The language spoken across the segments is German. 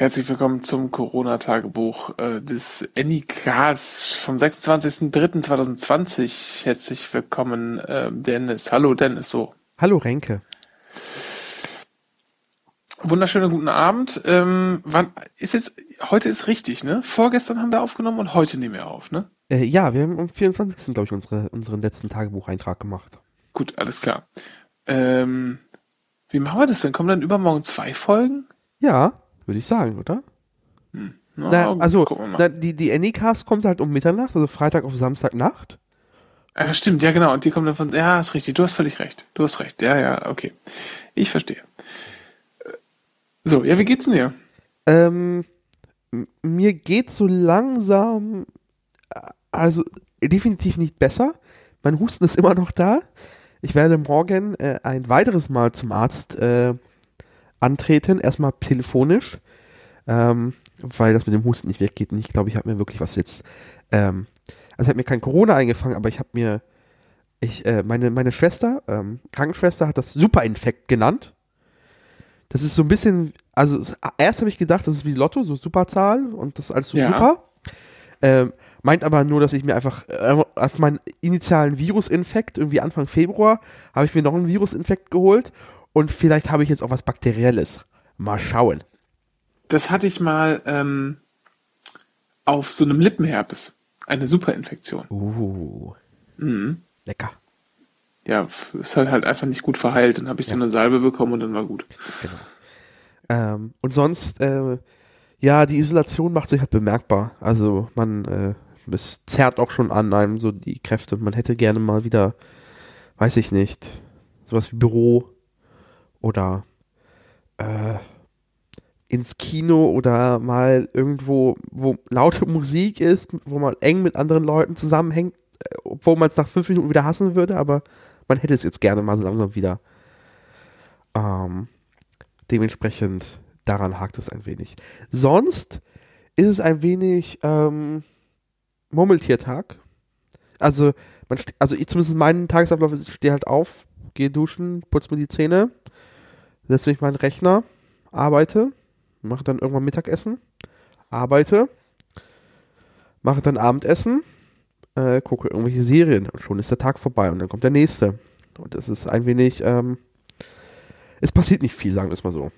Herzlich willkommen zum Corona-Tagebuch äh, des NIKs vom 26.03.2020. Herzlich willkommen, äh, Dennis. Hallo, Dennis, so. Hallo, Renke. Wunderschönen guten Abend. Ähm, wann ist jetzt, heute ist richtig, ne? Vorgestern haben wir aufgenommen und heute nehmen wir auf, ne? Äh, ja, wir haben am 24. glaube ich unsere, unseren letzten Tagebucheintrag gemacht. Gut, alles klar. Ähm, wie machen wir das denn? Kommen dann übermorgen zwei Folgen? Ja, würde ich sagen, oder? Hm. Na, na, also, na, die, die Anycast kommt halt um Mitternacht, also Freitag auf Samstagnacht. Ja, stimmt, ja genau. Und die kommt dann von, ja, ist richtig, du hast völlig recht. Du hast recht, ja, ja, okay. Ich verstehe. So, ja, wie geht's denn dir? Ähm, mir geht's so langsam, also definitiv nicht besser. Mein Husten ist immer noch da. Ich werde morgen äh, ein weiteres Mal zum Arzt äh, antreten, erstmal telefonisch, ähm, weil das mit dem Husten nicht weggeht. Und ich glaube, ich habe mir wirklich was jetzt, ähm, also ich habe mir kein Corona eingefangen, aber ich habe mir, ich, äh, meine, meine Schwester, ähm, Krankenschwester hat das Superinfekt genannt. Das ist so ein bisschen, also erst habe ich gedacht, das ist wie Lotto, so Superzahl und das ist alles so ja. super. Ähm, meint aber nur, dass ich mir einfach äh, auf meinen initialen Virusinfekt, irgendwie Anfang Februar, habe ich mir noch einen Virusinfekt geholt und vielleicht habe ich jetzt auch was Bakterielles. Mal schauen. Das hatte ich mal ähm, auf so einem Lippenherpes. Eine Superinfektion. Uh. Mhm. Lecker. Ja, ist halt halt einfach nicht gut verheilt. Dann habe ich ja. so eine Salbe bekommen und dann war gut. Genau. Ähm, und sonst, äh, ja, die Isolation macht sich halt bemerkbar. Also man, äh, es zerrt auch schon an einem so die Kräfte. Man hätte gerne mal wieder, weiß ich nicht, sowas wie Büro oder äh, ins Kino oder mal irgendwo, wo laute Musik ist, wo man eng mit anderen Leuten zusammenhängt, äh, obwohl man es nach fünf Minuten wieder hassen würde, aber man hätte es jetzt gerne mal so langsam wieder. Ähm, dementsprechend daran hakt es ein wenig. Sonst ist es ein wenig ähm, Murmeltiertag. Also, man, also ich zumindest meinen Tagesablauf, ich stehe halt auf, gehe duschen, putze mir die Zähne, setze mich meinen Rechner, arbeite, mache dann irgendwann Mittagessen, arbeite, mache dann Abendessen, äh, gucke irgendwelche Serien und schon ist der Tag vorbei und dann kommt der nächste. Und es ist ein wenig, ähm, es passiert nicht viel, sagen wir es mal so.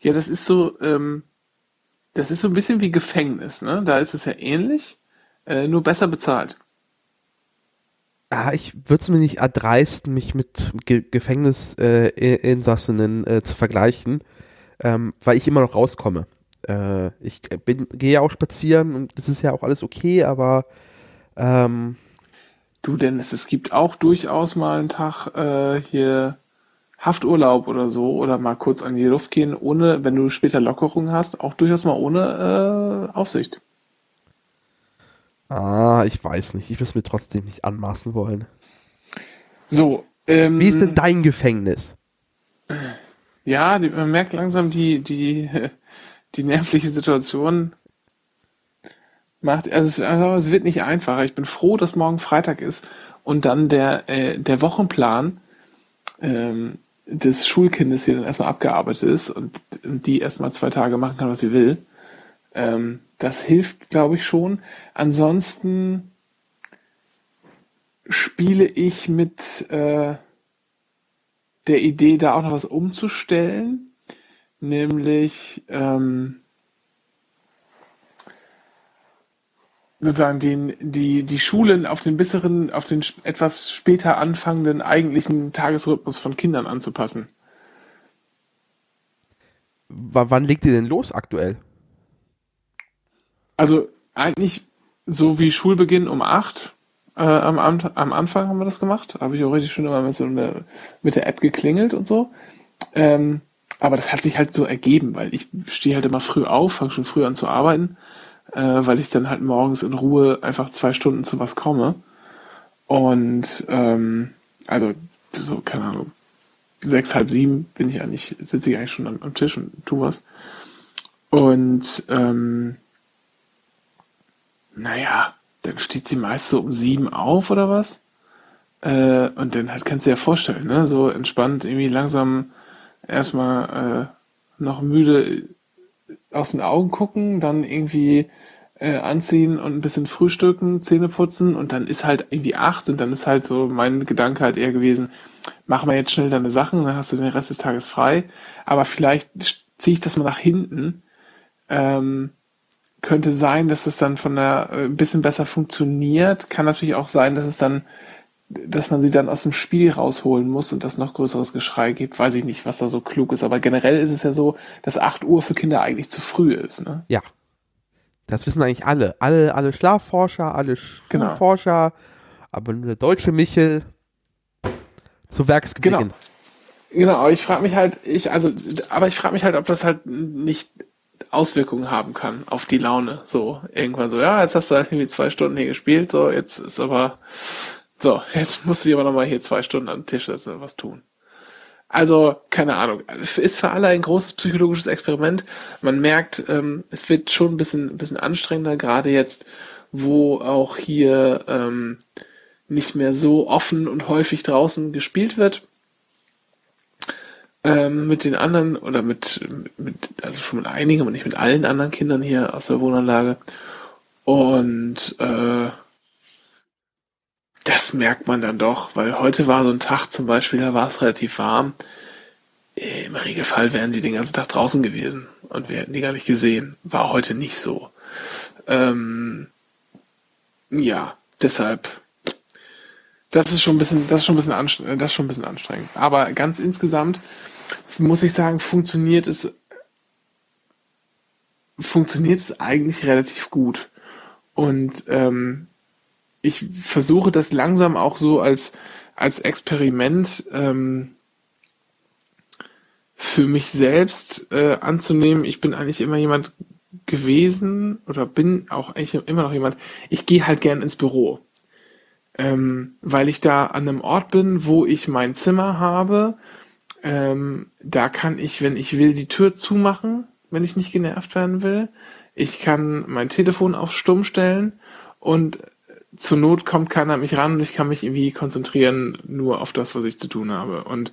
Ja, das ist so, ähm, das ist so ein bisschen wie Gefängnis, ne? Da ist es ja ähnlich, äh, nur besser bezahlt. Ah, ich würde es mir nicht erdreisten, mich mit Ge Gefängnisinsassinnen äh, äh, zu vergleichen, ähm, weil ich immer noch rauskomme. Äh, ich gehe ja auch spazieren und das ist ja auch alles okay, aber ähm, Du, Dennis, es gibt auch durchaus mal einen Tag äh, hier Hafturlaub oder so oder mal kurz an die Luft gehen, ohne, wenn du später Lockerungen hast, auch durchaus mal ohne äh, Aufsicht. Ah, ich weiß nicht. Ich würde es mir trotzdem nicht anmaßen wollen. So. Ähm, Wie ist denn dein Gefängnis? Ja, die, man merkt langsam die, die, die nervliche Situation macht, also es, also es, wird nicht einfacher. Ich bin froh, dass morgen Freitag ist und dann der, äh, der Wochenplan ähm, des Schulkindes hier dann erstmal abgearbeitet ist und, und die erstmal zwei Tage machen kann, was sie will. Ähm, das hilft, glaube ich, schon. Ansonsten spiele ich mit äh, der Idee, da auch noch was umzustellen, nämlich ähm, sozusagen den, die, die Schulen auf den besseren, auf den etwas später anfangenden eigentlichen Tagesrhythmus von Kindern anzupassen. W wann legt ihr denn los aktuell? Also eigentlich so wie Schulbeginn um acht äh, am, am Anfang haben wir das gemacht. Habe ich auch richtig schön immer mit, so eine, mit der App geklingelt und so. Ähm, aber das hat sich halt so ergeben, weil ich stehe halt immer früh auf, fange schon früh an zu arbeiten äh, weil ich dann halt morgens in Ruhe einfach zwei Stunden zu was komme. Und ähm, also so, keine Ahnung, sechs, halb sieben bin ich eigentlich, sitze ich eigentlich schon am, am Tisch und tu was. Und ähm, naja, dann steht sie meist so um sieben auf oder was. Äh, und dann halt kannst du dir ja vorstellen, ne? So entspannt, irgendwie langsam erstmal äh, noch müde aus den Augen gucken, dann irgendwie äh, anziehen und ein bisschen frühstücken, Zähne putzen und dann ist halt irgendwie acht und dann ist halt so mein Gedanke halt eher gewesen, mach mal jetzt schnell deine Sachen, dann hast du den Rest des Tages frei. Aber vielleicht ziehe ich das mal nach hinten. Ähm, könnte sein, dass es dann von der äh, ein bisschen besser funktioniert. Kann natürlich auch sein, dass es dann, dass man sie dann aus dem Spiel rausholen muss und das noch größeres Geschrei gibt. Weiß ich nicht, was da so klug ist. Aber generell ist es ja so, dass 8 Uhr für Kinder eigentlich zu früh ist. Ne? Ja. Das wissen eigentlich alle. Alle, alle Schlafforscher, alle Genau. Schulforscher, aber nur der deutsche Michel zu Werksbeginn. Genau. Genau, aber ich frage mich halt, ich, also, aber ich frage mich halt, ob das halt nicht Auswirkungen haben kann auf die Laune. So, irgendwann so, ja, jetzt hast du halt irgendwie zwei Stunden hier gespielt, so, jetzt ist aber, so, jetzt musst du dir aber nochmal hier zwei Stunden den Tisch setzen und was tun. Also, keine Ahnung. Ist für alle ein großes psychologisches Experiment. Man merkt, ähm, es wird schon ein bisschen, ein bisschen anstrengender, gerade jetzt, wo auch hier ähm, nicht mehr so offen und häufig draußen gespielt wird. Ähm, mit den anderen oder mit, mit, also schon mit einigen, aber nicht mit allen anderen Kindern hier aus der Wohnanlage. Und äh, das merkt man dann doch, weil heute war so ein Tag zum Beispiel, da war es relativ warm. Im Regelfall wären die den ganzen Tag draußen gewesen und wir hätten die gar nicht gesehen. War heute nicht so. Ähm, ja, deshalb. Das ist schon ein bisschen, das ist schon ein bisschen das ist schon ein bisschen anstrengend. Aber ganz insgesamt muss ich sagen, funktioniert es, funktioniert es eigentlich relativ gut. Und ähm, ich versuche das langsam auch so als, als Experiment ähm, für mich selbst äh, anzunehmen. Ich bin eigentlich immer jemand gewesen oder bin auch eigentlich immer noch jemand, ich gehe halt gern ins Büro. Ähm, weil ich da an einem Ort bin, wo ich mein Zimmer habe. Ähm, da kann ich, wenn ich will, die Tür zumachen, wenn ich nicht genervt werden will. Ich kann mein Telefon auf Stumm stellen und zur Not kommt keiner an mich ran und ich kann mich irgendwie konzentrieren nur auf das, was ich zu tun habe. Und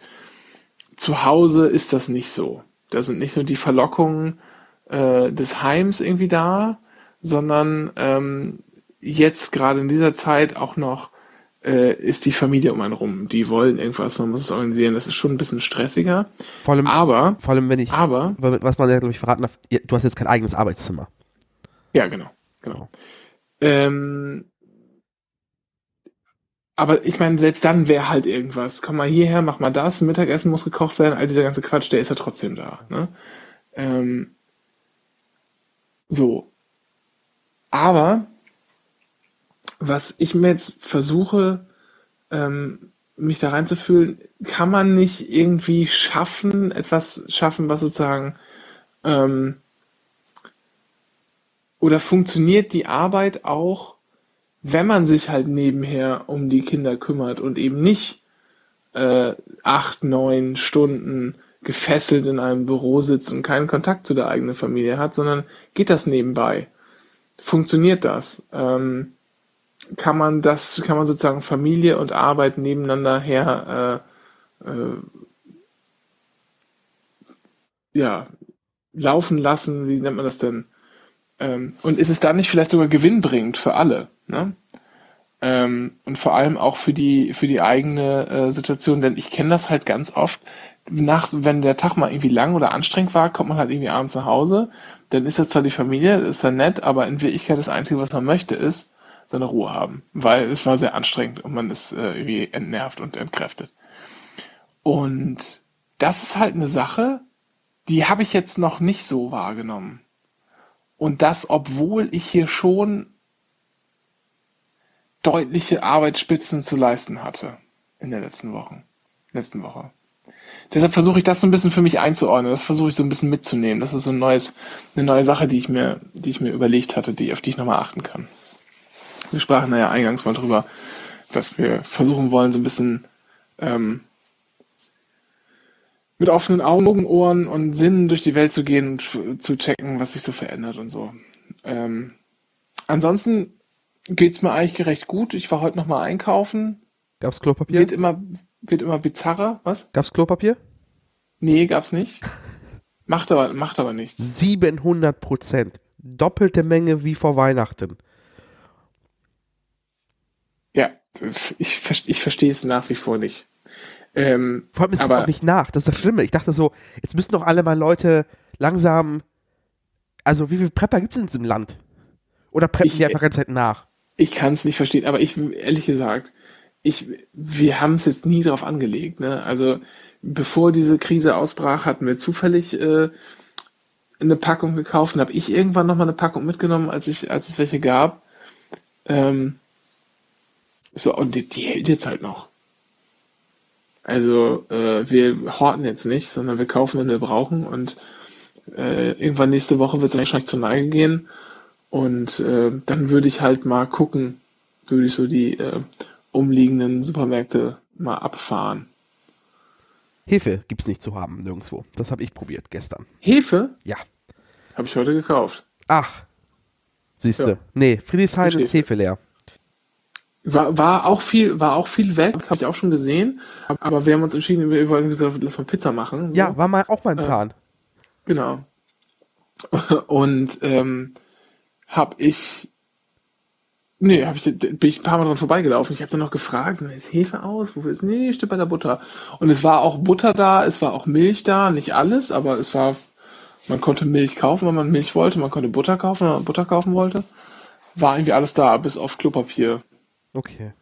zu Hause ist das nicht so. Da sind nicht nur die Verlockungen äh, des Heims irgendwie da, sondern ähm, jetzt gerade in dieser Zeit auch noch äh, ist die Familie um einen rum. Die wollen irgendwas, man muss es organisieren. Das ist schon ein bisschen stressiger. Vor allem, Aber, vor allem wenn ich, aber, was man ja, glaube ich, verraten darf, du hast jetzt kein eigenes Arbeitszimmer. ja, genau, genau. Ähm, aber ich meine, selbst dann wäre halt irgendwas. Komm mal hierher, mach mal das, Mittagessen muss gekocht werden, all dieser ganze Quatsch, der ist ja trotzdem da. Ne? Ähm, so. Aber was ich mir jetzt versuche, ähm, mich da reinzufühlen, kann man nicht irgendwie schaffen, etwas schaffen, was sozusagen ähm, oder funktioniert die Arbeit auch, wenn man sich halt nebenher um die Kinder kümmert und eben nicht äh, acht, neun Stunden gefesselt in einem Büro sitzt und keinen Kontakt zu der eigenen Familie hat, sondern geht das nebenbei? Funktioniert das? Ähm, kann man das, kann man sozusagen Familie und Arbeit nebeneinander her, äh, äh, ja, laufen lassen? Wie nennt man das denn? Ähm, und ist es dann nicht vielleicht sogar gewinnbringend für alle? Ne? Ähm, und vor allem auch für die, für die eigene äh, Situation, denn ich kenne das halt ganz oft. Nach, wenn der Tag mal irgendwie lang oder anstrengend war, kommt man halt irgendwie abends nach Hause, dann ist das zwar die Familie, ist dann nett, aber in Wirklichkeit das Einzige, was man möchte, ist seine Ruhe haben, weil es war sehr anstrengend und man ist äh, irgendwie entnervt und entkräftet. Und das ist halt eine Sache, die habe ich jetzt noch nicht so wahrgenommen. Und das, obwohl ich hier schon deutliche Arbeitsspitzen zu leisten hatte in der letzten Woche. Letzten Woche. Deshalb versuche ich das so ein bisschen für mich einzuordnen. Das versuche ich so ein bisschen mitzunehmen. Das ist so ein neues, eine neue Sache, die ich mir, die ich mir überlegt hatte, die, auf die ich nochmal achten kann. Wir sprachen ja eingangs mal drüber, dass wir versuchen wollen, so ein bisschen ähm, mit offenen Augen, Ohren und Sinnen durch die Welt zu gehen und zu checken, was sich so verändert und so. Ähm, ansonsten geht's mir eigentlich recht gut. Ich war heute noch mal einkaufen. Gab's Klopapier? Wird immer, wird immer bizarrer. Was? Gab's Klopapier? Nee, gab's nicht. Macht aber, macht aber nichts. 700 Prozent. Doppelte Menge wie vor Weihnachten. Ja, das- ich, ich verstehe es nach wie vor nicht. Ähm, Vor allem, es kommt Aber- auch nicht nach. Das ist das Schlimme. Ich dachte so, jetzt müssen doch alle mal Leute langsam. Also, wie viele Prepper gibt es in diesem Land? Oder preppen Ich- die einfach ganze Zeit nach? ich kann es nicht verstehen, aber ich, ehrlich gesagt, ich, wir haben es jetzt nie drauf angelegt. Ne? Also, bevor diese Krise ausbrach, hatten wir zufällig äh, eine Packung gekauft und habe ich irgendwann nochmal eine Packung mitgenommen, als ich, als es welche gab. Ähm, so, und die, die hält jetzt halt noch. Also, äh, wir horten jetzt nicht, sondern wir kaufen, wenn wir brauchen. Und äh, irgendwann nächste Woche wird es wahrscheinlich zur Neige gehen. Und äh, dann würde ich halt mal gucken, würde ich so die äh, umliegenden Supermärkte mal abfahren. Hefe gibt's nicht zu haben, nirgendwo. Das habe ich probiert gestern. Hefe Ja. habe ich heute gekauft. Ach. Siehste. Ja. Nee, Friedrichshain ist Hefe leer. War, war auch viel, war auch viel weg, habe ich auch schon gesehen. Aber wir haben uns entschieden, wir wollen gesagt, lass mal Pizza machen. So. Ja, war mal auch mein Plan. Genau. Und ähm, habe ich, nee, hab ich, bin ich ein paar Mal dran vorbeigelaufen. Ich habe dann noch gefragt, ist Hefe aus? Wofür ist? Nee, steht bei der Butter. Und es war auch Butter da, es war auch Milch da, nicht alles, aber es war, man konnte Milch kaufen, wenn man Milch wollte, man konnte Butter kaufen, wenn man Butter kaufen wollte. War irgendwie alles da, bis auf Klopapier. Okay.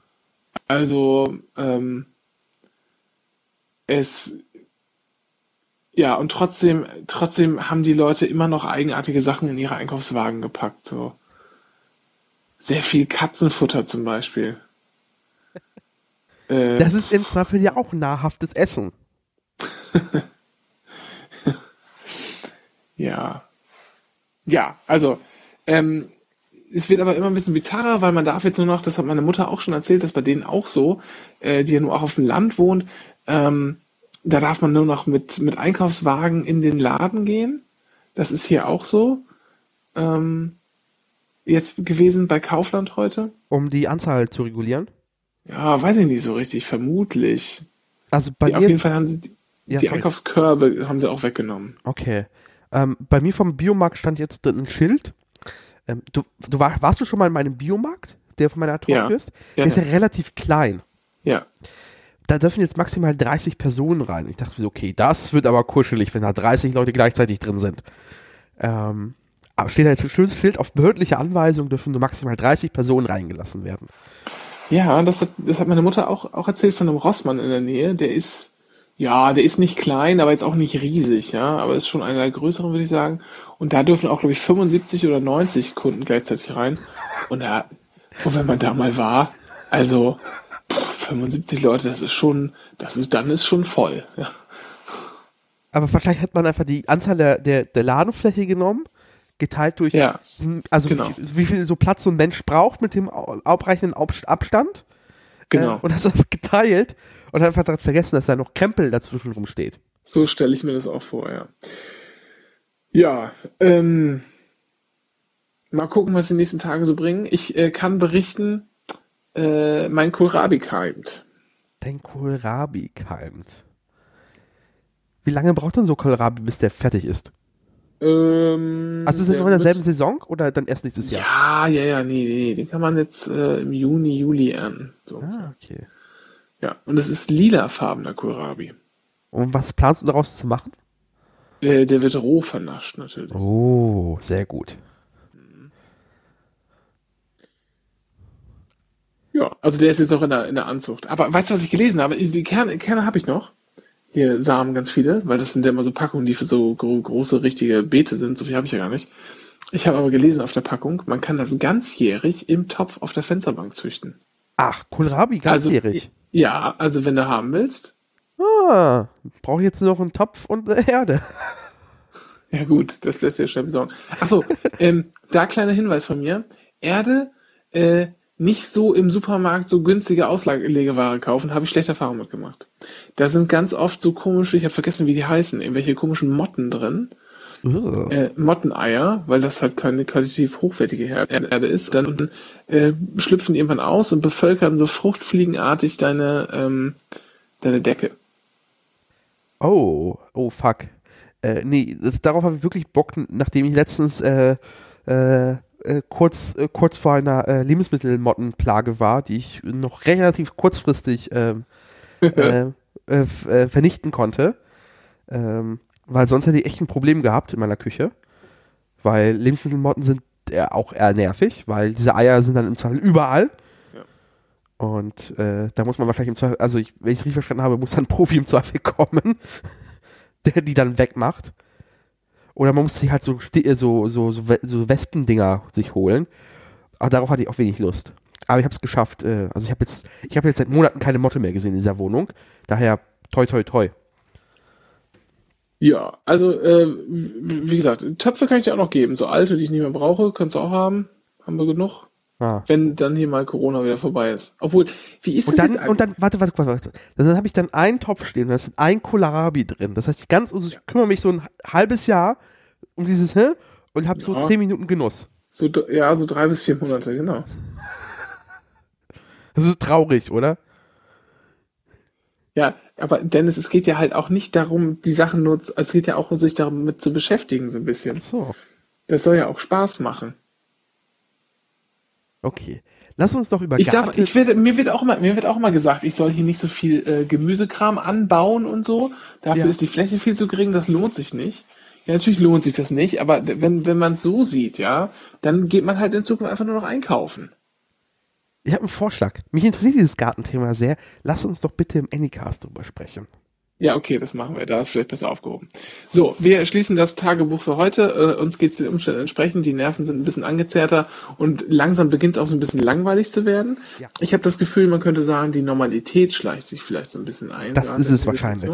Also, ähm, es, ja, und trotzdem, trotzdem haben die Leute immer noch eigenartige Sachen in ihre Einkaufswagen gepackt, so. Sehr viel Katzenfutter zum Beispiel. Äh, Das ist im Zweifel ja auch nahrhaftes Essen. Ja. Ja, also, ähm, es wird aber immer ein bisschen bizarrer, weil man darf jetzt nur noch, das hat meine Mutter auch schon erzählt, dass bei denen auch so, äh, die ja nur auch auf dem Land wohnt, ähm, da darf man nur noch mit, mit Einkaufswagen in den Laden gehen. Das ist hier auch so. Ähm, jetzt gewesen bei Kaufland heute. Um die Anzahl zu regulieren. Ja, weiß ich nicht so richtig, vermutlich. Also bei Die, auf mir. jeden Fall haben sie die, Ja, die. Einkaufskörbe haben sie auch weggenommen. Okay. Ähm, bei mir vom Biomarkt stand jetzt ein Schild. Ähm, du, du war, warst du schon mal in meinem Biomarkt, der von meiner Tochter Ja. ist? Ja, Der ist ja ja. relativ klein. Ja. Da dürfen jetzt maximal 30 Personen rein. Ich dachte mir, so, okay, das wird aber kuschelig, wenn da 30 Leute gleichzeitig drin sind. Ähm, aber steht da jetzt ein Schild auf behördliche Anweisung, dürfen nur maximal 30 Personen reingelassen werden. Ja, das hat, das hat meine Mutter auch, auch erzählt von einem Rossmann in der Nähe. Der ist, ja, der ist nicht klein, aber jetzt auch nicht riesig, ja, aber ist schon einer der größeren, würde ich sagen. Und da dürfen auch, glaube ich, 75 oder 90 Kunden gleichzeitig rein. Und da, und wenn man da mal war, also pff, 75 Leute, das ist schon, das ist, dann ist schon voll. Ja. Aber vielleicht hat man einfach die Anzahl der, der, der Ladenfläche genommen, geteilt durch, Ja, also genau. wie, wie viel so Platz so ein Mensch braucht mit dem au- ausreichenden Ab- Abstand. Genau. Äh, und das einfach geteilt und einfach daran vergessen, dass da noch Krempel dazwischen rumsteht. So stelle ich mir das auch vor, ja. Ja, ähm, mal gucken, was die nächsten Tage so bringen. Ich äh, kann berichten, äh, mein Kohlrabi keimt. Dein Kohlrabi keimt. Wie lange braucht denn so Kohlrabi, bis der fertig ist? Ähm, Also ist es in derselben Saison oder dann erst nächstes Jahr? Ja, ja, ja, nee, nee, nee, den kann man jetzt äh, im Juni, Juli ernten. So. Ah, okay. Ja, und es ist lilafarbener Kohlrabi. Und was planst du daraus zu machen? Äh, der wird roh vernascht, natürlich. Oh, sehr gut. Ja, also der ist jetzt noch in der, in der Anzucht. Aber weißt du, was ich gelesen habe? Die Kerne, Kerne habe ich noch. Hier Samen ganz viele, weil das sind ja immer so Packungen, die für so gro große, richtige Beete sind. So viel habe ich ja gar nicht. Ich habe aber gelesen auf der Packung, man kann das ganzjährig im Topf auf der Fensterbank züchten. Ach, Kohlrabi ganzjährig. Also, ja, also wenn du haben willst. ah, brauche ich jetzt noch einen Topf und eine Erde. Ja gut, das lässt sich ja schnell besorgen. Achso, ähm, da kleiner Hinweis von mir. Erde, äh, nicht so im Supermarkt so günstige Auslegeware kaufen, habe ich schlechte Erfahrungen mitgemacht. Da sind ganz oft so komische, ich habe vergessen, wie die heißen, irgendwelche komischen Motten drin. Ugh. Äh, Motteneier, weil das halt keine qualitativ hochwertige Erde ist. Dann äh, schlüpfen die irgendwann aus und bevölkern so fruchtfliegenartig deine, ähm, deine Decke. Oh, oh fuck. Äh, nee, das, darauf habe ich wirklich Bock, nachdem ich letztens äh, äh, äh, kurz, äh, kurz vor einer äh, Lebensmittelmottenplage war, die ich noch relativ kurzfristig ähm, äh, äh, vernichten konnte. Ähm, weil sonst hätte ich echt ein Problem gehabt in meiner Küche. Weil Lebensmittelmotten sind auch eher nervig, weil diese Eier sind dann im Zweifel überall. Ja. Und da muss man wahrscheinlich im Zweifel, also ich, wenn ich es richtig verstanden habe, muss dann ein Profi im Zweifel kommen, der die dann wegmacht. Oder man muss sich halt so, äh, so, so, so, so Wespendinger sich holen. Aber darauf hatte ich auch wenig Lust. Aber ich habe es geschafft. Äh, also ich habe jetzt, ich jetzt seit Monaten keine Motte mehr gesehen in dieser Wohnung. Daher toi toi toi. Ja, also äh, wie wie gesagt, Töpfe kann ich dir auch noch geben. So alte, die ich nicht mehr brauche, kannst du auch haben. Haben wir genug. Ah. Wenn dann hier mal Corona wieder vorbei ist. Obwohl, wie ist Und das dann, und dann, warte, warte, warte, warte. Dann habe ich dann einen Topf stehen und da ist ein Kohlrabi drin. Das heißt, ich ganz, also ich kümmere mich so ein halbes Jahr um dieses, hä? Und habe so Ja. zehn Minuten Genuss. So, ja, so drei bis vier Monate, genau. Das ist traurig, oder? Ja, aber Dennis, es geht ja halt auch nicht darum, die Sachen nur, zu- es geht ja auch, sich damit zu beschäftigen, so ein bisschen. So. Das soll ja auch Spaß machen. Okay. Lass uns doch über Ich darf, Garten- ich werde, mir wird auch mal, mir wird auch mal gesagt, ich soll hier nicht so viel äh, Gemüsekram anbauen und so. Dafür Ja. ist die Fläche viel zu gering, das lohnt sich nicht. Ja, natürlich lohnt sich das nicht, aber wenn, wenn man es so sieht, ja, dann geht man halt in Zukunft einfach nur noch einkaufen. Ich habe einen Vorschlag. Mich interessiert dieses Gartenthema sehr. Lass uns doch bitte im Anycast drüber sprechen. Ja, okay, das machen wir. Da ist vielleicht besser aufgehoben. So, wir schließen das Tagebuch für heute. Äh, uns geht es den Umständen entsprechend. Die Nerven sind ein bisschen angezerrter und langsam beginnt es auch so ein bisschen langweilig zu werden. Ja. Ich habe das Gefühl, man könnte sagen, die Normalität schleicht sich vielleicht so ein bisschen ein. Das ist es wahrscheinlich.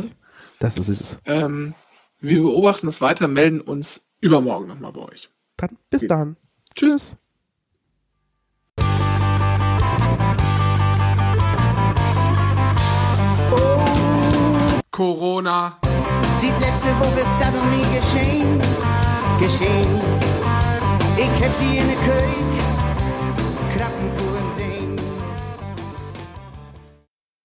Das ist es. Ähm, wir beobachten es weiter, melden uns übermorgen nochmal bei euch. Dann bis dann. Tschüss. Corona. Sieht letzte Woche ist das noch nie geschehen. Geschehen. Ich hab die in der Küche.